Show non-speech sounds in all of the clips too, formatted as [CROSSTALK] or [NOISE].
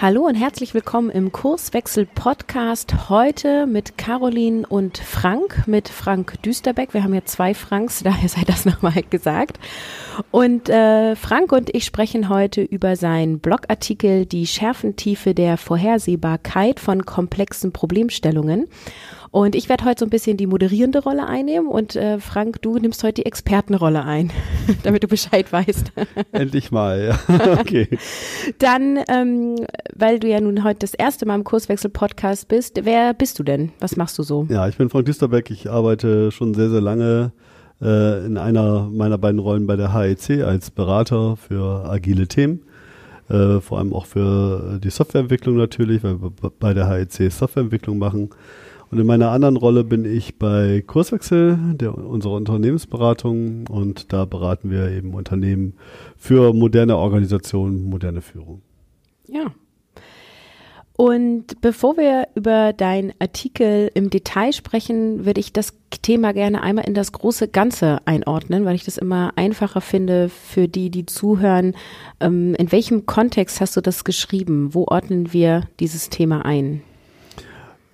Hallo und herzlich willkommen im Kurswechsel Podcast. Heute mit Caroline und Frank, mit Frank Düsterbeck. Wir haben ja zwei Franks, daher sei das [LAUGHS] nochmal gesagt. Und äh, Frank und ich sprechen heute über seinen Blogartikel Die Schärfentiefe der Vorhersehbarkeit von komplexen Problemstellungen. Und ich werde heute so ein bisschen die moderierende Rolle einnehmen und äh, Frank, du nimmst heute die Expertenrolle ein, [LAUGHS] damit du Bescheid weißt. [LAUGHS] Endlich mal, ja. [LAUGHS] okay. Dann, ähm, weil du ja nun heute das erste Mal im Kurswechsel-Podcast bist, wer bist du denn? Was machst du so? Ja, ich bin Frank Düsterbeck. Ich arbeite schon sehr, sehr lange äh, in einer meiner beiden Rollen bei der HEC als Berater für agile Themen. Äh, vor allem auch für die Softwareentwicklung natürlich, weil wir bei der HEC Softwareentwicklung machen. Und in meiner anderen Rolle bin ich bei Kurswechsel, der, unserer Unternehmensberatung. Und da beraten wir eben Unternehmen für moderne Organisationen, moderne Führung. Ja. Und bevor wir über deinen Artikel im Detail sprechen, würde ich das Thema gerne einmal in das große Ganze einordnen, weil ich das immer einfacher finde für die, die zuhören. Ähm, in welchem Kontext hast du das geschrieben? Wo ordnen wir dieses Thema ein?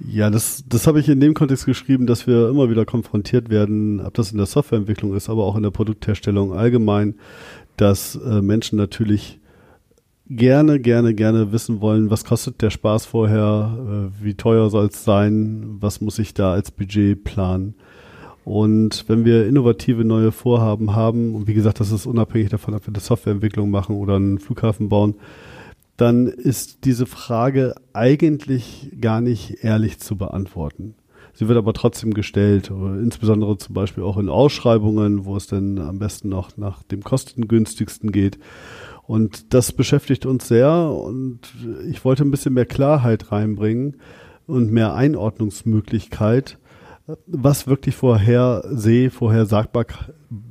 Ja, das, das habe ich in dem Kontext geschrieben, dass wir immer wieder konfrontiert werden, ob das in der Softwareentwicklung ist, aber auch in der Produktherstellung allgemein, dass äh, Menschen natürlich gerne, gerne, gerne wissen wollen, was kostet der Spaß vorher, äh, wie teuer soll es sein, was muss ich da als Budget planen. Und wenn wir innovative neue Vorhaben haben, und wie gesagt, das ist unabhängig davon, ob wir eine Softwareentwicklung machen oder einen Flughafen bauen, dann ist diese Frage eigentlich gar nicht ehrlich zu beantworten. Sie wird aber trotzdem gestellt, insbesondere zum Beispiel auch in Ausschreibungen, wo es dann am besten noch nach dem kostengünstigsten geht. Und das beschäftigt uns sehr und ich wollte ein bisschen mehr Klarheit reinbringen und mehr Einordnungsmöglichkeit, was wirklich vorherseh, vorhersagbar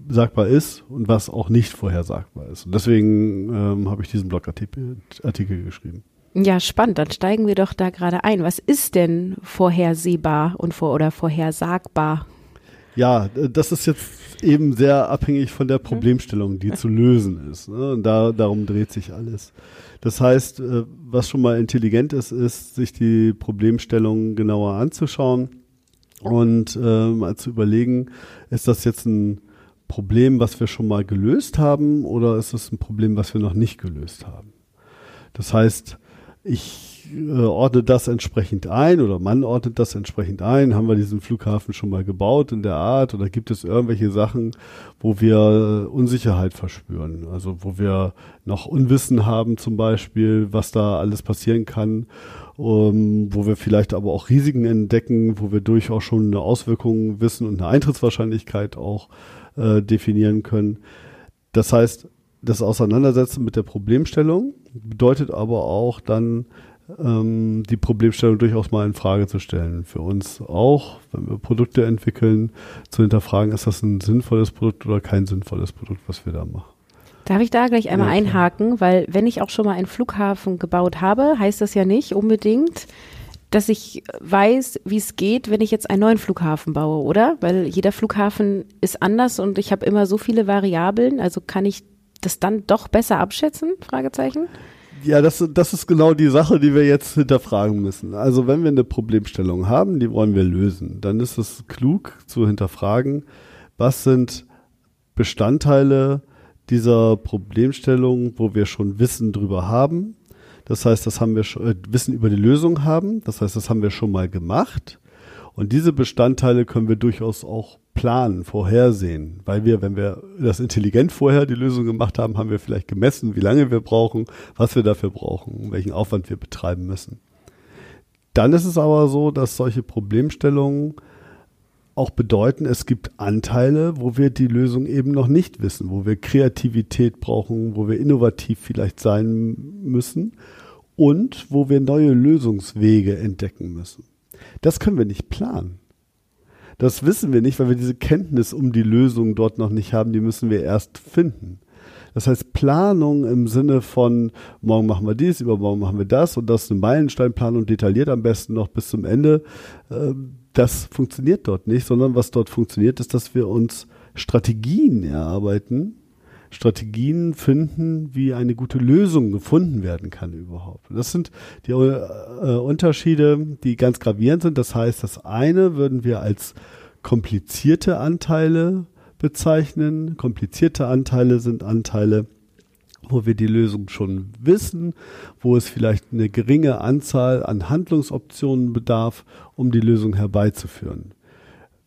sagbar ist und was auch nicht vorhersagbar ist. Und deswegen ähm, habe ich diesen Blogartikel Artikel geschrieben. Ja, spannend. Dann steigen wir doch da gerade ein. Was ist denn vorhersehbar und vor oder vorhersagbar? Ja, das ist jetzt eben sehr abhängig von der Problemstellung, die zu lösen ist. Ne? Und da, darum dreht sich alles. Das heißt, äh, was schon mal intelligent ist, ist, sich die Problemstellung genauer anzuschauen und äh, mal zu überlegen, ist das jetzt ein Problem, was wir schon mal gelöst haben oder ist es ein Problem, was wir noch nicht gelöst haben? Das heißt, ich äh, ordne das entsprechend ein oder man ordnet das entsprechend ein. Haben wir diesen Flughafen schon mal gebaut in der Art oder gibt es irgendwelche Sachen, wo wir äh, Unsicherheit verspüren? Also wo wir noch Unwissen haben zum Beispiel, was da alles passieren kann, um, wo wir vielleicht aber auch Risiken entdecken, wo wir durchaus schon eine Auswirkung wissen und eine Eintrittswahrscheinlichkeit auch äh, definieren können. Das heißt, das Auseinandersetzen mit der Problemstellung bedeutet aber auch dann ähm, die Problemstellung durchaus mal in Frage zu stellen. Für uns auch, wenn wir Produkte entwickeln, zu hinterfragen, ist das ein sinnvolles Produkt oder kein sinnvolles Produkt, was wir da machen. Darf ich da gleich einmal ja, einhaken, weil wenn ich auch schon mal einen Flughafen gebaut habe, heißt das ja nicht unbedingt, dass ich weiß, wie es geht, wenn ich jetzt einen neuen Flughafen baue, oder? Weil jeder Flughafen ist anders und ich habe immer so viele Variablen, also kann ich das dann doch besser abschätzen? Fragezeichen. Ja, das, das ist genau die Sache, die wir jetzt hinterfragen müssen. Also wenn wir eine Problemstellung haben, die wollen wir lösen, dann ist es klug zu hinterfragen, was sind Bestandteile dieser Problemstellung, wo wir schon Wissen drüber haben, das heißt, das haben wir schon, äh, Wissen über die Lösung haben. Das heißt, das haben wir schon mal gemacht. Und diese Bestandteile können wir durchaus auch planen, vorhersehen, weil wir, wenn wir das intelligent vorher die Lösung gemacht haben, haben wir vielleicht gemessen, wie lange wir brauchen, was wir dafür brauchen, welchen Aufwand wir betreiben müssen. Dann ist es aber so, dass solche Problemstellungen auch bedeuten, es gibt Anteile, wo wir die Lösung eben noch nicht wissen, wo wir Kreativität brauchen, wo wir innovativ vielleicht sein müssen und wo wir neue Lösungswege entdecken müssen. Das können wir nicht planen. Das wissen wir nicht, weil wir diese Kenntnis um die Lösung dort noch nicht haben. Die müssen wir erst finden. Das heißt, Planung im Sinne von morgen machen wir dies, übermorgen machen wir das und das ist eine Meilensteinplanung, detailliert am besten noch bis zum Ende. Ähm, das funktioniert dort nicht, sondern was dort funktioniert, ist, dass wir uns Strategien erarbeiten, Strategien finden, wie eine gute Lösung gefunden werden kann überhaupt. Das sind die äh, Unterschiede, die ganz gravierend sind. Das heißt, das eine würden wir als komplizierte Anteile bezeichnen. Komplizierte Anteile sind Anteile, wo wir die Lösung schon wissen, wo es vielleicht eine geringe Anzahl an Handlungsoptionen bedarf, um die Lösung herbeizuführen.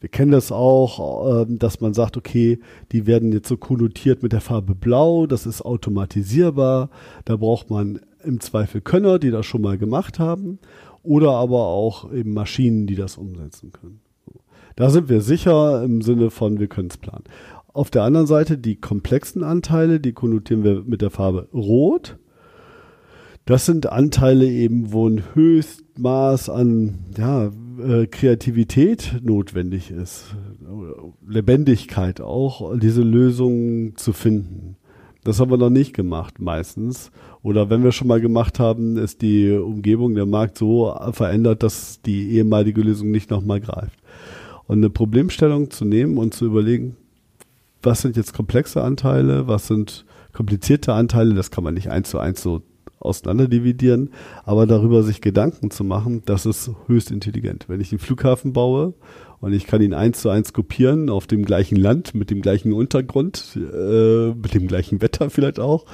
Wir kennen das auch, ähm, dass man sagt, okay, die werden jetzt so konnotiert mit der Farbe Blau, das ist automatisierbar, da braucht man im Zweifel Könner, die das schon mal gemacht haben, oder aber auch eben Maschinen, die das umsetzen können. Da sind wir sicher im Sinne von, wir können es planen. Auf der anderen Seite die komplexen Anteile, die konnotieren wir mit der Farbe Rot. Das sind Anteile eben, wo ein Höchstmaß an ja, äh, Kreativität notwendig ist, Lebendigkeit auch, diese Lösungen zu finden. Das haben wir noch nicht gemacht, meistens. Oder wenn wir schon mal gemacht haben, ist die Umgebung, der Markt so verändert, dass die ehemalige Lösung nicht nochmal greift. Und eine Problemstellung zu nehmen und zu überlegen, was sind jetzt komplexe Anteile, was sind komplizierte Anteile, das kann man nicht eins zu eins so auseinanderdividieren, aber darüber sich Gedanken zu machen, das ist höchst intelligent. Wenn ich einen Flughafen baue und ich kann ihn eins zu eins kopieren auf dem gleichen Land, mit dem gleichen Untergrund, äh, mit dem gleichen Wetter vielleicht auch,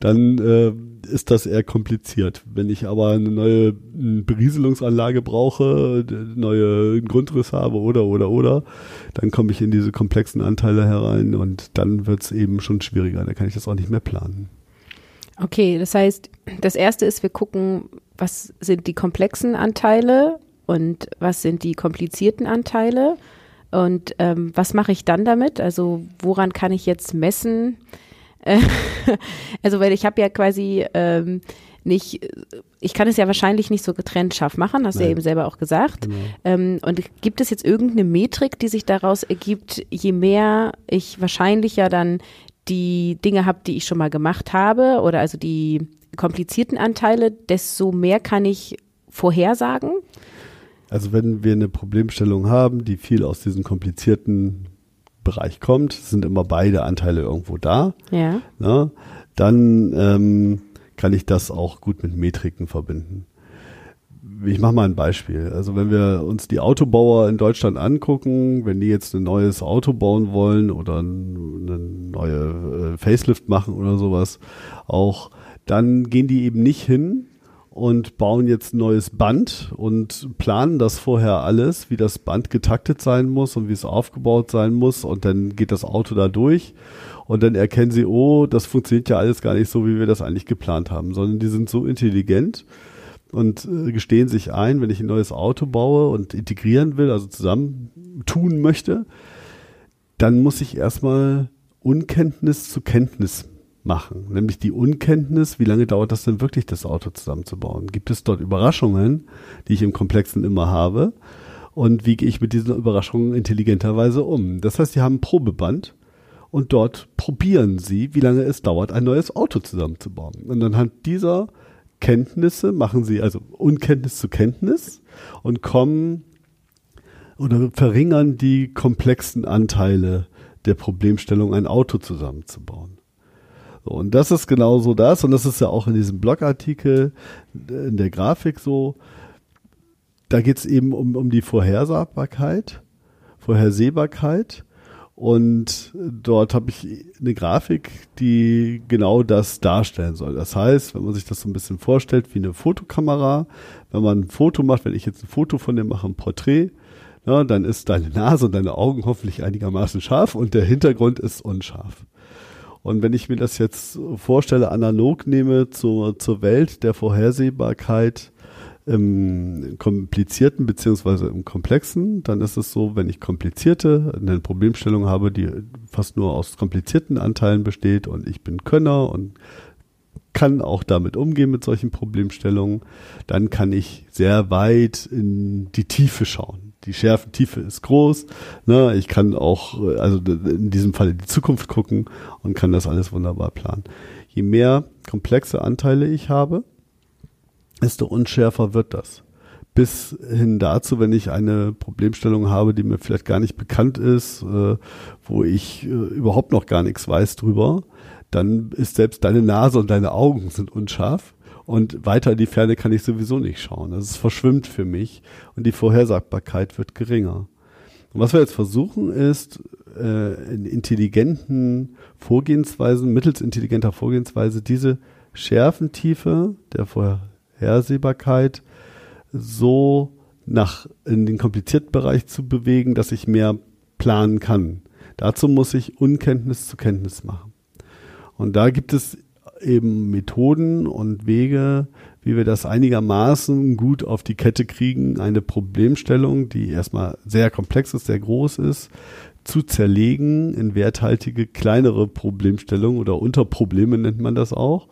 dann äh, ist das eher kompliziert. Wenn ich aber eine neue Berieselungsanlage brauche, neue Grundriss habe oder oder oder, dann komme ich in diese komplexen Anteile herein und dann wird es eben schon schwieriger. Da kann ich das auch nicht mehr planen. Okay, das heißt, das erste ist, wir gucken, was sind die komplexen Anteile und was sind die komplizierten Anteile und ähm, was mache ich dann damit? Also woran kann ich jetzt messen? [LAUGHS] also weil ich habe ja quasi ähm, nicht, ich kann es ja wahrscheinlich nicht so getrennt scharf machen, hast du ja eben selber auch gesagt. Genau. Ähm, und gibt es jetzt irgendeine Metrik, die sich daraus ergibt, je mehr ich wahrscheinlich ja dann die Dinge habe, die ich schon mal gemacht habe, oder also die komplizierten Anteile, desto mehr kann ich vorhersagen? Also wenn wir eine Problemstellung haben, die viel aus diesem komplizierten Bereich kommt, sind immer beide Anteile irgendwo da. Ja. Ne, dann ähm, kann ich das auch gut mit Metriken verbinden ich mache mal ein Beispiel. Also wenn wir uns die Autobauer in Deutschland angucken, wenn die jetzt ein neues Auto bauen wollen oder eine neue äh, Facelift machen oder sowas, auch dann gehen die eben nicht hin und bauen jetzt ein neues Band und planen das vorher alles, wie das Band getaktet sein muss und wie es aufgebaut sein muss. Und dann geht das Auto da durch und dann erkennen sie, oh, das funktioniert ja alles gar nicht so, wie wir das eigentlich geplant haben, sondern die sind so intelligent, und äh, gestehen sich ein, wenn ich ein neues Auto baue und integrieren will, also zusammen tun möchte, dann muss ich erstmal Unkenntnis zu Kenntnis machen. Nämlich die Unkenntnis, wie lange dauert das denn wirklich, das Auto zusammenzubauen? Gibt es dort Überraschungen, die ich im Komplexen immer habe? Und wie gehe ich mit diesen Überraschungen intelligenterweise um? Das heißt, sie haben ein Probeband und dort probieren sie, wie lange es dauert, ein neues Auto zusammenzubauen. Und anhand dieser Kenntnisse, machen sie also Unkenntnis zu Kenntnis und kommen oder verringern die komplexen Anteile der Problemstellung, ein Auto zusammenzubauen. So, und das ist genauso das, und das ist ja auch in diesem Blogartikel, äh, in der Grafik so, da geht es eben um, um die Vorhersagbarkeit, Vorhersehbarkeit und dort habe ich eine Grafik, die genau das darstellen soll. Das heißt, wenn man sich das so ein bisschen vorstellt wie eine Fotokamera, wenn man ein Foto macht, wenn ich jetzt ein Foto von dir mache, ein Porträt, na, dann ist deine Nase und deine Augen hoffentlich einigermaßen scharf und der Hintergrund ist unscharf. Und wenn ich mir das jetzt vorstelle, analog nehme zur, zur Welt der Vorhersehbarkeit, im komplizierten beziehungsweise im komplexen, dann ist es so, wenn ich komplizierte, eine Problemstellung habe, die fast nur aus komplizierten Anteilen besteht und ich bin Könner und kann auch damit umgehen mit solchen Problemstellungen, dann kann ich sehr weit in die Tiefe schauen. Die Schärfentiefe ist groß. Ne? Ich kann auch, äh, also in diesem Fall in die Zukunft gucken und kann das alles wunderbar planen. Je mehr komplexe Anteile ich habe, desto unschärfer wird das. Bis hin dazu, wenn ich eine Problemstellung habe, die mir vielleicht gar nicht bekannt ist, äh, wo ich äh, überhaupt noch gar nichts weiß drüber, dann ist selbst deine Nase und deine Augen sind unscharf und weiter in die Ferne kann ich sowieso nicht schauen. Also es verschwimmt für mich und die Vorhersagbarkeit wird geringer. Und was wir jetzt versuchen ist, äh, in intelligenten Vorgehensweisen, mittels intelligenter Vorgehensweise diese Schärfentiefe der Vorhersehbarkeit so nach in den komplizierten Bereich zu bewegen, dass ich mehr planen kann. Dazu muss ich Unkenntnis zu Kenntnis machen. Und da gibt es eben Methoden und Wege, wie wir das einigermaßen gut auf die Kette kriegen, eine Problemstellung, die erstmal sehr komplex ist, sehr groß ist, zu zerlegen in werthaltige kleinere Problemstellungen oder Unterprobleme nennt man das auch,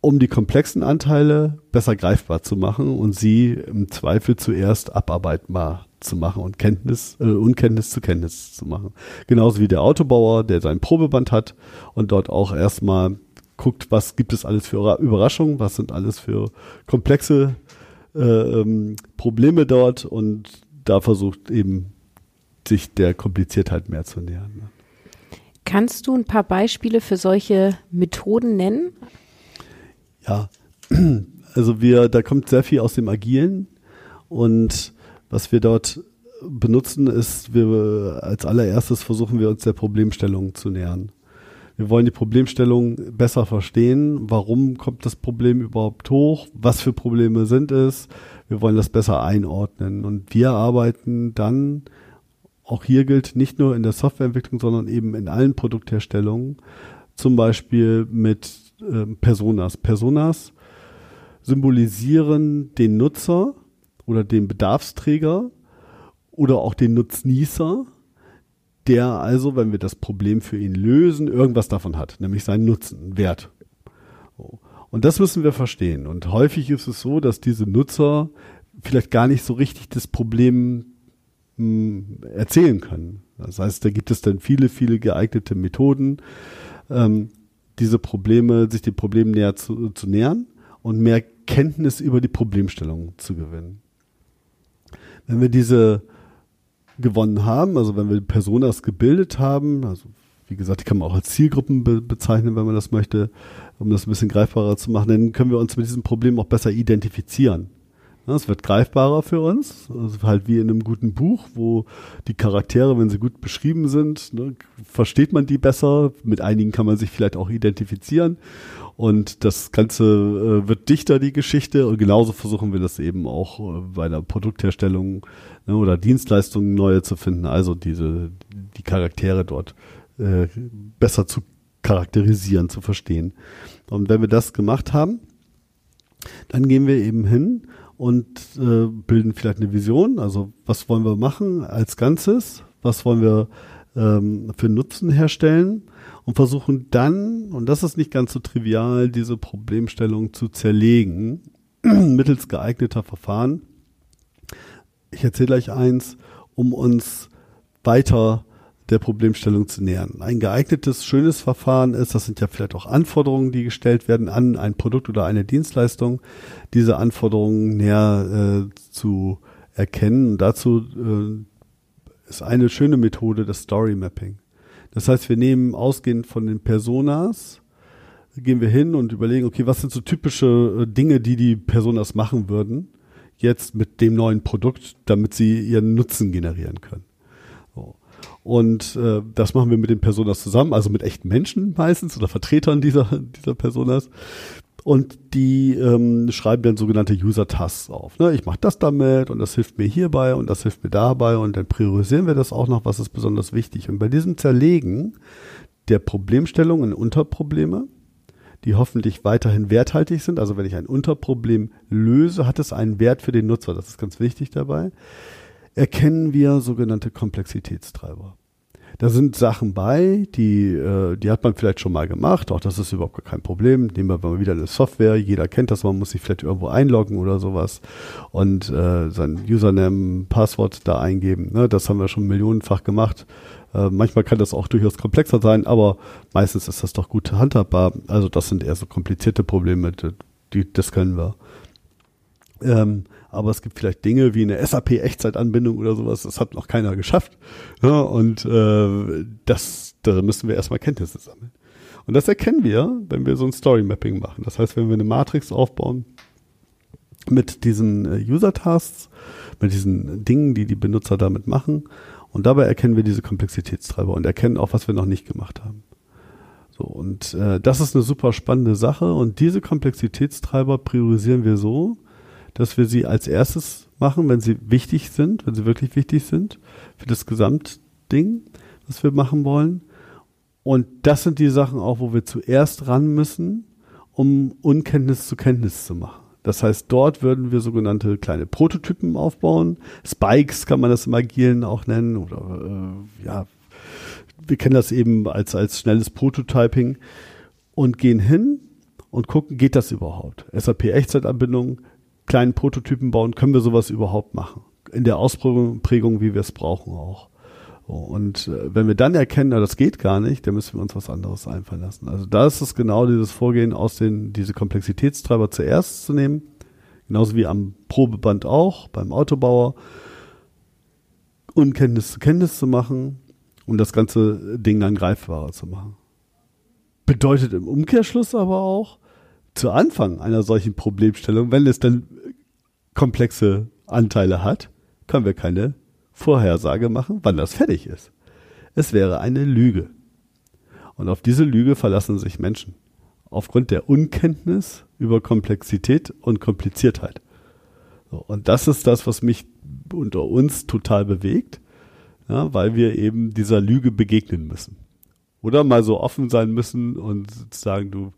um die komplexen Anteile besser greifbar zu machen und sie im Zweifel zuerst abarbeitbar zu machen und Kenntnis, äh, Unkenntnis zu Kenntnis zu machen. Genauso wie der Autobauer, der sein Probeband hat und dort auch erstmal guckt, was gibt es alles für Überraschungen, was sind alles für komplexe äh, ähm, Probleme dort und da versucht eben sich der Kompliziertheit mehr zu nähern. Ne? Kannst du ein paar Beispiele für solche Methoden nennen? Ja, [CLEARS THROAT] also wir, da kommt sehr viel aus dem Agilen und was wir dort benutzen ist, wir als allererstes versuchen wir uns der Problemstellung zu nähern. Wir wollen die Problemstellung besser verstehen. Warum kommt das Problem überhaupt hoch? Was für Probleme sind es? Wir wollen das besser einordnen. Und wir arbeiten dann, auch hier gilt nicht nur in der Softwareentwicklung, sondern eben in allen Produktherstellungen, zum Beispiel mit äh, Personas. Personas symbolisieren den Nutzer oder den Bedarfsträger oder auch den Nutznießer der also, wenn wir das Problem für ihn lösen, irgendwas davon hat, nämlich seinen Nutzen, Wert. Und das müssen wir verstehen. Und häufig ist es so, dass diese Nutzer vielleicht gar nicht so richtig das Problem mh, hm, erzählen können. Das heißt, da gibt es dann viele, viele geeignete Methoden, ähm, diese Probleme, sich den Problemen näher zu, zu nähern und mehr Kenntnis über die Problemstellung zu gewinnen. Wenn wir diese gewonnen haben, also wenn wir Personas gebildet haben, also wie gesagt, die kann man auch als Zielgruppen be bezeichnen, wenn man das möchte, um das ein bisschen greifbarer zu machen, dann können wir uns mit diesem Problem auch besser identifizieren. Es wird greifbarer für uns, also halt wie in einem guten Buch, wo die Charaktere, wenn sie gut beschrieben sind, ne, versteht man die besser. Mit einigen kann man sich vielleicht auch identifizieren und das Ganze äh, wird dichter, die Geschichte. Und genauso versuchen wir das eben auch äh, bei der Produktherstellung ne, oder Dienstleistungen neue zu finden. Also diese, die Charaktere dort äh, besser zu charakterisieren, zu verstehen. Und wenn wir das gemacht haben, dann gehen wir eben hin und äh, bilden vielleicht eine Vision. Also was wollen wir machen als Ganzes? Was wollen wir ähm, für Nutzen herstellen? und versuchen dann, und das ist nicht ganz so trivial, diese Problemstellung zu zerlegen [CLEARS THROAT] mittels geeigneter Verfahren. Ich erzähle gleich eins, um uns weiter der Problemstellung zu nähern. Ein geeignetes, schönes Verfahren ist, das sind ja vielleicht auch Anforderungen, die gestellt werden an ein Produkt oder eine Dienstleistung, diese Anforderungen näher äh, zu erkennen. Und dazu äh, ist eine schöne Methode das Story Mapping. Das heißt, wir nehmen ausgehend von den Personas, gehen wir hin und überlegen, okay, was sind so typische äh, Dinge, die die Personas machen würden, jetzt mit dem neuen Produkt, damit sie ihren Nutzen generieren können. Und äh, das machen wir mit den Personas zusammen, also mit echten Menschen meistens oder Vertretern dieser, dieser Personas und die ähm, schreiben dann sogenannte User-Tasks auf. Ne? Ich mache das damit und das hilft mir hierbei und das hilft mir dabei und dann priorisieren wir das auch noch, was ist besonders wichtig. Und bei diesem Zerlegen der Problemstellung in Unterprobleme, die hoffentlich weiterhin werthaltig sind, also wenn ich ein Unterproblem löse, hat es einen Wert für den Nutzer, das ist ganz wichtig dabei, erkennen wir sogenannte Komplexitätstreiber. Da sind Sachen bei, die, äh, die hat man vielleicht schon mal gemacht. Auch das ist überhaupt kein Problem. Nehmen wir mal wieder eine Software. Jeder kennt das. Man muss sich vielleicht irgendwo einloggen oder sowas und äh, sein Username, Passwort da eingeben. Ne? Das haben wir schon millionenfach gemacht. Äh, manchmal kann das auch durchaus komplexer sein, aber meistens ist das doch gut handhabbar. Also das sind eher so komplizierte Probleme. Die, das können wir. Ähm, aber es gibt vielleicht Dinge wie eine SAP-Echtzeitanbindung oder sowas, das hat noch keiner geschafft. Ja, und äh, das, da müssen wir erstmal Kenntnisse sammeln. Und das erkennen wir, wenn wir so ein Story-Mapping machen. Das heißt, wenn wir eine Matrix aufbauen mit diesen äh, User-Tasks, mit diesen Dingen, die die Benutzer damit machen, und dabei erkennen wir diese Komplexitätstreiber und erkennen auch, was wir noch nicht gemacht haben. So, und äh, das ist eine super spannende Sache. Und diese Komplexitätstreiber priorisieren wir so, dass wir sie als erstes machen, wenn sie wichtig sind, wenn sie wirklich wichtig sind für das Gesamtding, was wir machen wollen. Und das sind die Sachen auch, wo wir zuerst ran müssen, um Unkenntnis zu Kenntnis zu machen. Das heißt, dort würden wir sogenannte kleine Prototypen aufbauen. Spikes kann man das im Agilen auch nennen oder äh, ja, wir kennen das eben als, als schnelles Prototyping und gehen hin und gucken, geht das überhaupt? SAP Echtzeitanbindung, kleinen Prototypen bauen, können wir sowas überhaupt machen? In der Ausprägung, wie wir es brauchen auch. Und äh, wenn wir dann erkennen, na, das geht gar nicht, dann müssen wir uns was anderes einfallen lassen. Also da ist es genau dieses Vorgehen, aus den, diese Komplexitätstreiber zuerst zu nehmen, genauso wie am Probeband auch, beim Autobauer, Unkenntnis zu Kenntnis zu machen und das ganze Ding dann greifbarer zu machen. Bedeutet im Umkehrschluss aber auch, zu Anfang einer solchen Problemstellung, wenn es dann komplexe Anteile hat, können wir keine Vorhersage machen, wann das fertig ist. Es wäre eine Lüge. Und auf diese Lüge verlassen sich Menschen. Aufgrund der Unkenntnis über Komplexität und Kompliziertheit. und das ist das, was mich unter uns total bewegt, ja, weil wir eben dieser Lüge begegnen müssen. Oder mal so offen sein müssen und sagen, du,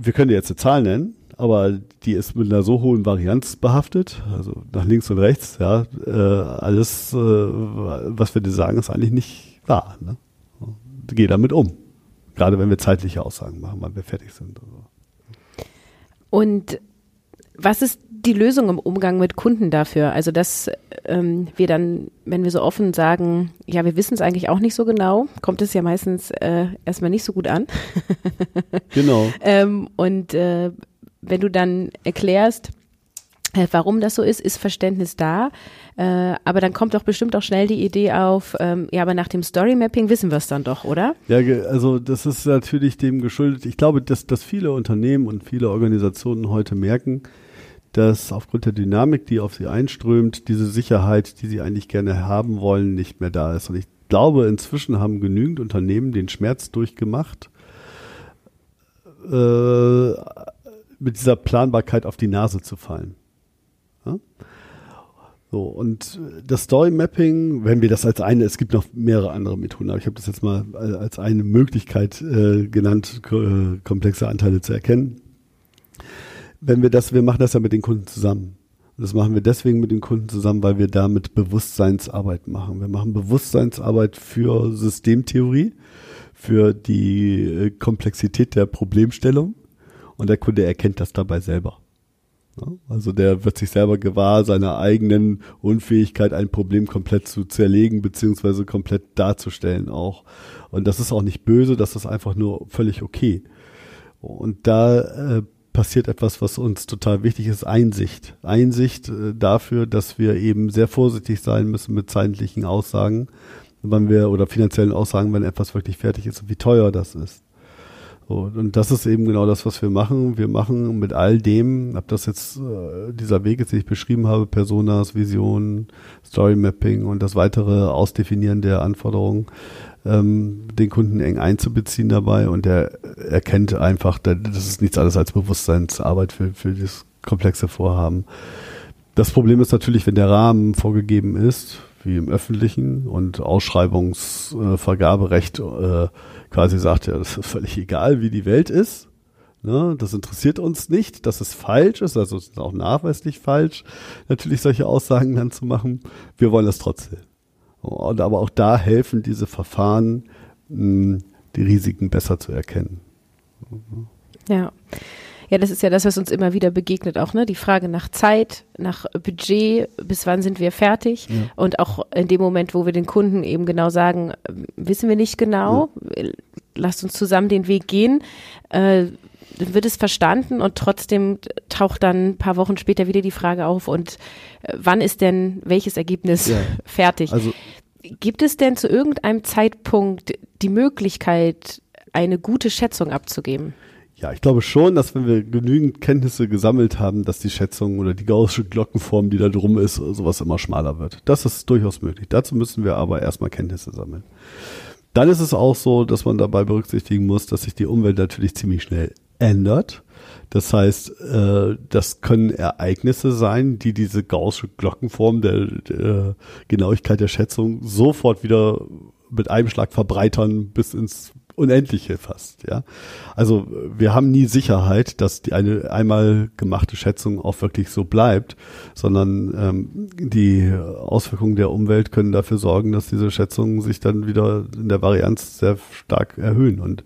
wir können jetzt eine Zahl nennen, aber die ist mit einer so hohen Varianz behaftet, also nach links und rechts, ja, äh, alles, äh, was wir dir sagen, ist eigentlich nicht wahr. Ne? Geh damit um. Gerade wenn wir zeitliche Aussagen machen, wann wir fertig sind. Und was ist die Lösung im Umgang mit Kunden dafür? Also, dass ähm, wir dann, wenn wir so offen sagen, ja, wir wissen es eigentlich auch nicht so genau, kommt es ja meistens äh, erstmal nicht so gut an. [LAUGHS] genau. ähm, und äh, wenn du dann erklärst, äh, warum das so ist, ist Verständnis da. Äh, aber dann kommt doch bestimmt auch schnell die Idee auf, ähm, ja, aber nach dem Story Mapping wissen wir es dann doch, oder? Ja, also das ist natürlich dem geschuldet. Ich glaube, dass, dass viele Unternehmen und viele Organisationen heute merken, dass aufgrund der Dynamik, die auf sie einströmt, diese Sicherheit, die sie eigentlich gerne haben wollen, nicht mehr da ist. Und ich glaube, inzwischen haben genügend Unternehmen den Schmerz durchgemacht, äh, mit dieser Planbarkeit auf die Nase zu fallen. Ja? So, und das Story Mapping, wenn wir das als eine, es gibt noch mehrere andere Methoden, aber ich habe das jetzt mal als eine Möglichkeit äh, genannt, äh, komplexe Anteile zu erkennen wenn wir das, wir machen das ja mit den Kunden zusammen. Das machen wir deswegen mit den Kunden zusammen, weil wir damit Bewusstseinsarbeit machen. Wir machen Bewusstseinsarbeit für Systemtheorie, für die äh, Komplexität der Problemstellung und der Kunde erkennt das dabei selber. Also der wird sich selber gewahr seiner eigenen Unfähigkeit, ein Problem komplett zu zerlegen beziehungsweise komplett darzustellen auch. Und das ist auch nicht böse, das ist einfach nur völlig okay. Und da äh, passiert etwas, was uns total wichtig ist, Einsicht. Einsicht äh, dafür, dass wir eben sehr vorsichtig sein müssen mit zeitlichen Aussagen, wann wir oder finanziellen Aussagen, wenn etwas wirklich fertig ist und wie teuer das ist. Und das ist eben genau das, was wir machen. Wir machen mit all dem, ob das jetzt äh, dieser Weg ist, den ich beschrieben habe, Personas, Visionen, Story Mapping und das weitere Ausdefinieren der Anforderungen, ähm, den Kunden eng einzubeziehen dabei und der erkennt einfach, das ist nichts anderes als Bewusstseinsarbeit für, für das komplexe Vorhaben. Das Problem ist natürlich, wenn der Rahmen vorgegeben ist, wie im öffentlichen und Ausschreibungsvergaberecht äh, quasi sagt, ja, das ist völlig egal, wie die Welt ist. Ne, das interessiert uns nicht, dass es falsch ist, also es ist auch nachweislich falsch, natürlich solche Aussagen dann zu machen. Wir wollen das trotzdem. Und aber auch da helfen diese Verfahren, mh, die Risiken besser zu erkennen. Ja. Ja, das ist ja das, was uns immer wieder begegnet, auch, ne? Die Frage nach Zeit, nach Budget, bis wann sind wir fertig? Ja. Und auch in dem Moment, wo wir den Kunden eben genau sagen, wissen wir nicht genau, ja. lasst uns zusammen den Weg gehen, äh, wird es verstanden und trotzdem taucht dann ein paar Wochen später wieder die Frage auf und äh, wann ist denn welches Ergebnis ja. [LAUGHS] fertig? Also Gibt es denn zu irgendeinem Zeitpunkt die Möglichkeit, eine gute Schätzung abzugeben? Ja, ich glaube schon, dass wenn wir genügend Kenntnisse gesammelt haben, dass die Schätzung oder die gaußsche Glockenform, die da drum ist, sowas immer schmaler wird. Das ist durchaus möglich. Dazu müssen wir aber erstmal Kenntnisse sammeln. Dann ist es auch so, dass man dabei berücksichtigen muss, dass sich die Umwelt natürlich ziemlich schnell ändert. Das heißt, äh, das können Ereignisse sein, die diese gaußsche Glockenform der, der Genauigkeit der Schätzung sofort wieder mit einem Schlag verbreitern bis ins Unendliche fast, ja. Also wir haben nie Sicherheit, dass die eine einmal gemachte Schätzung auch wirklich so bleibt, sondern ähm, die Auswirkungen der Umwelt können dafür sorgen, dass diese Schätzungen sich dann wieder in der Varianz sehr stark erhöhen. Und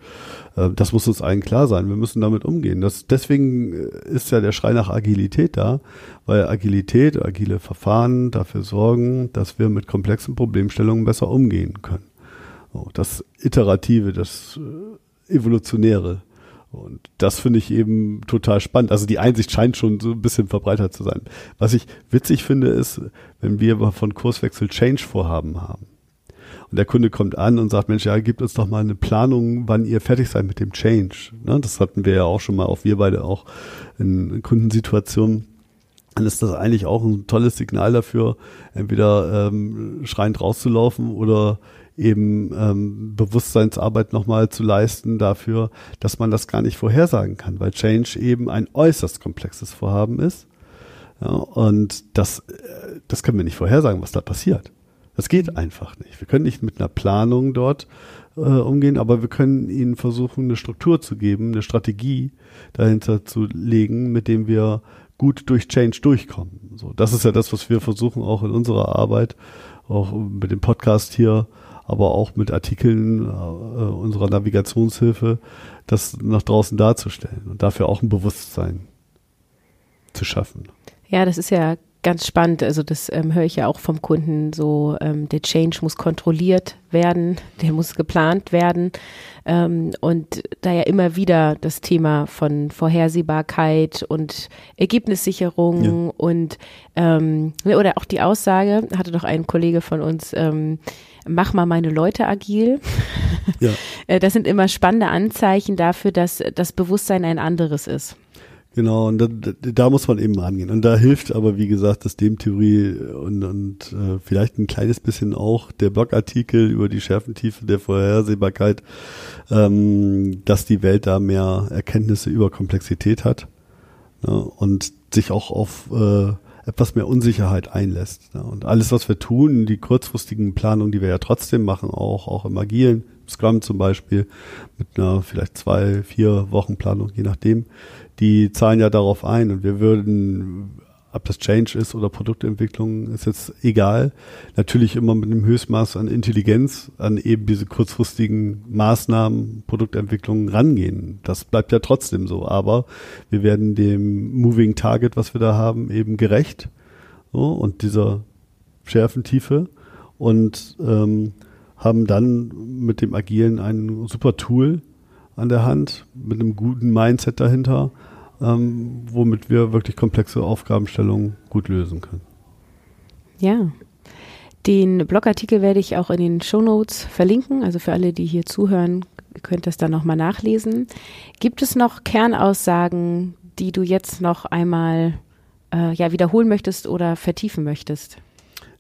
äh, das muss uns allen klar sein. Wir müssen damit umgehen. Das, deswegen ist ja der Schrei nach Agilität da, weil Agilität, agile Verfahren dafür sorgen, dass wir mit komplexen Problemstellungen besser umgehen können. Das Iterative, das äh, Evolutionäre. Und das finde ich eben total spannend. Also die Einsicht scheint schon so ein bisschen verbreitert zu sein. Was ich witzig finde, ist, wenn wir von Kurswechsel Change-Vorhaben haben. Und der Kunde kommt an und sagt, Mensch, ja, gibt uns doch mal eine Planung, wann ihr fertig seid mit dem Change. Ne? Das hatten wir ja auch schon mal, auch wir beide auch in Kundensituationen dann ist das eigentlich auch ein tolles Signal dafür, entweder ähm, schreiend rauszulaufen oder eben ähm, Bewusstseinsarbeit nochmal zu leisten dafür, dass man das gar nicht vorhersagen kann, weil Change eben ein äußerst komplexes Vorhaben ist. Ja, und das, äh, das können wir nicht vorhersagen, was da passiert. Das geht einfach nicht. Wir können nicht mit einer Planung dort äh, umgehen, aber wir können ihnen versuchen, eine Struktur zu geben, eine Strategie dahinter zu legen, mit dem wir gut durch Change durchkommen. So, das ist ja das, was wir versuchen auch in unserer Arbeit, auch mit dem Podcast hier aber auch mit Artikeln äh, unserer Navigationshilfe, das nach draußen darzustellen und dafür auch ein Bewusstsein zu schaffen. Ja, das ist ja ganz spannend. Also das ähm, höre ich ja auch vom Kunden so, ähm, der Change muss kontrolliert werden, [LAUGHS] der muss geplant werden. Ähm, und da ja immer wieder das Thema von Vorhersehbarkeit und Ergebnissicherung ja. und ähm, oder auch die Aussage, hatte doch ein Kollege von uns, ähm, mach mal meine Leute agil. Ja. [LAUGHS] Äh, das sind immer spannende Anzeichen dafür, dass das Bewusstsein ein anderes ist. Genau, und da, da muss man eben rangehen. Und da hilft aber, wie gesagt, das Dem-Theorie und, und äh, vielleicht ein kleines bisschen auch der Blogartikel über die Schärfentiefe der Vorhersehbarkeit, ähm, dass die Welt da mehr Erkenntnisse über Komplexität hat ne, und sich auch auf äh, etwas mehr Unsicherheit einlässt. Ne. Und alles, was wir tun, die kurzfristigen Planungen, die wir ja trotzdem machen, auch, auch im Agilen, Scrum zum Beispiel, mit einer vielleicht zwei, vier Wochen Planung, je nachdem, die zahlen ja darauf ein und wir würden, ob das Change ist oder Produktentwicklung, ist jetzt egal. Natürlich immer mit einem Höchstmaß an Intelligenz an eben diese kurzfristigen Maßnahmen, Produktentwicklung rangehen. Das bleibt ja trotzdem so, aber wir werden dem Moving Target, was wir da haben, eben gerecht so, und dieser Schärfentiefe und ähm, haben dann mit dem Agilen ein super Tool an der Hand, mit einem guten Mindset dahinter, ähm, womit wir wirklich komplexe Aufgabenstellungen gut lösen können. Ja. Den Blogartikel werde ich auch in den Show Notes verlinken. Also für alle, die hier zuhören, könnt das dann nochmal nachlesen. Gibt es noch Kernaussagen, die du jetzt noch einmal äh, ja, wiederholen möchtest oder vertiefen möchtest?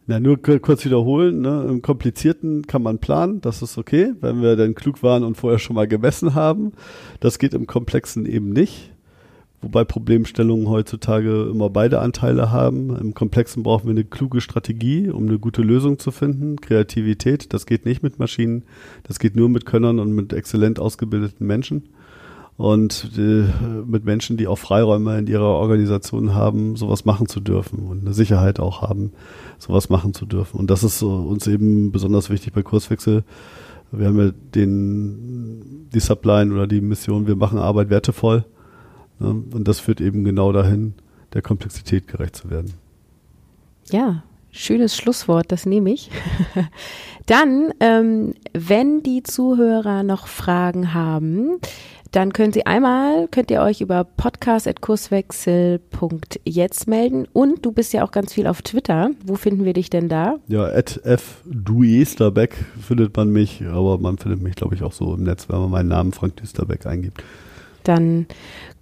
Na, nur kurz wiederholen. Ne? Im Komplizierten kann man planen, das ist okay, wenn wir dann klug waren und vorher schon mal gemessen haben. Das geht im Komplexen eben nicht wobei Problemstellungen heutzutage immer beide Anteile haben. Im Komplexen brauchen wir eine kluge Strategie, um eine gute Lösung zu finden. Kreativität, das geht nicht mit Maschinen, das geht nur mit Könnern und mit exzellent ausgebildeten Menschen. und äh, mit Menschen, die auch Freiräume in ihrer Organisation haben, sowas machen zu dürfen und eine Sicherheit auch haben, sowas machen zu dürfen. Und das ist uh, uns eben besonders wichtig bei Kurswechsel. Wir haben ja den, die Subline oder die Mission, wir machen Arbeit wertevoll. Ne? Und das führt eben genau dahin, der Komplexität gerecht zu werden. Ja, schönes Schlusswort, das nehme ich. [LAUGHS] Dann, ähm, wenn die Zuhörer noch Fragen haben, dann können Sie einmal, könnt ihr euch über podcast.kurswechsel.jetzt melden und du bist ja auch ganz viel auf Twitter. Wo finden wir dich denn da? Ja, at fduesterbeck findet man mich, aber man findet mich, glaube ich, auch so im Netz, wenn man meinen Namen Frank Düsterbeck eingibt dann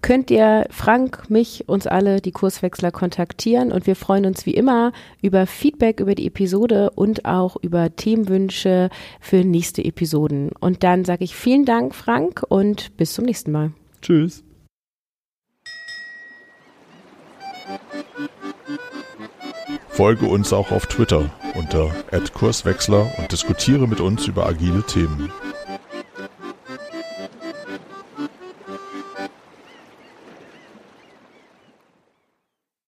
könnt ihr Frank, mich, uns alle, die Kurswechsler kontaktieren und wir freuen uns wie immer über Feedback über die Episode und auch über Themenwünsche für nächste Episoden. Und dann sage ich vielen Dank, Frank, und bis zum nächsten Mal. Tschüss. Folge uns auch auf Twitter unter @kurswechsler und diskutiere mit uns über agile Themen.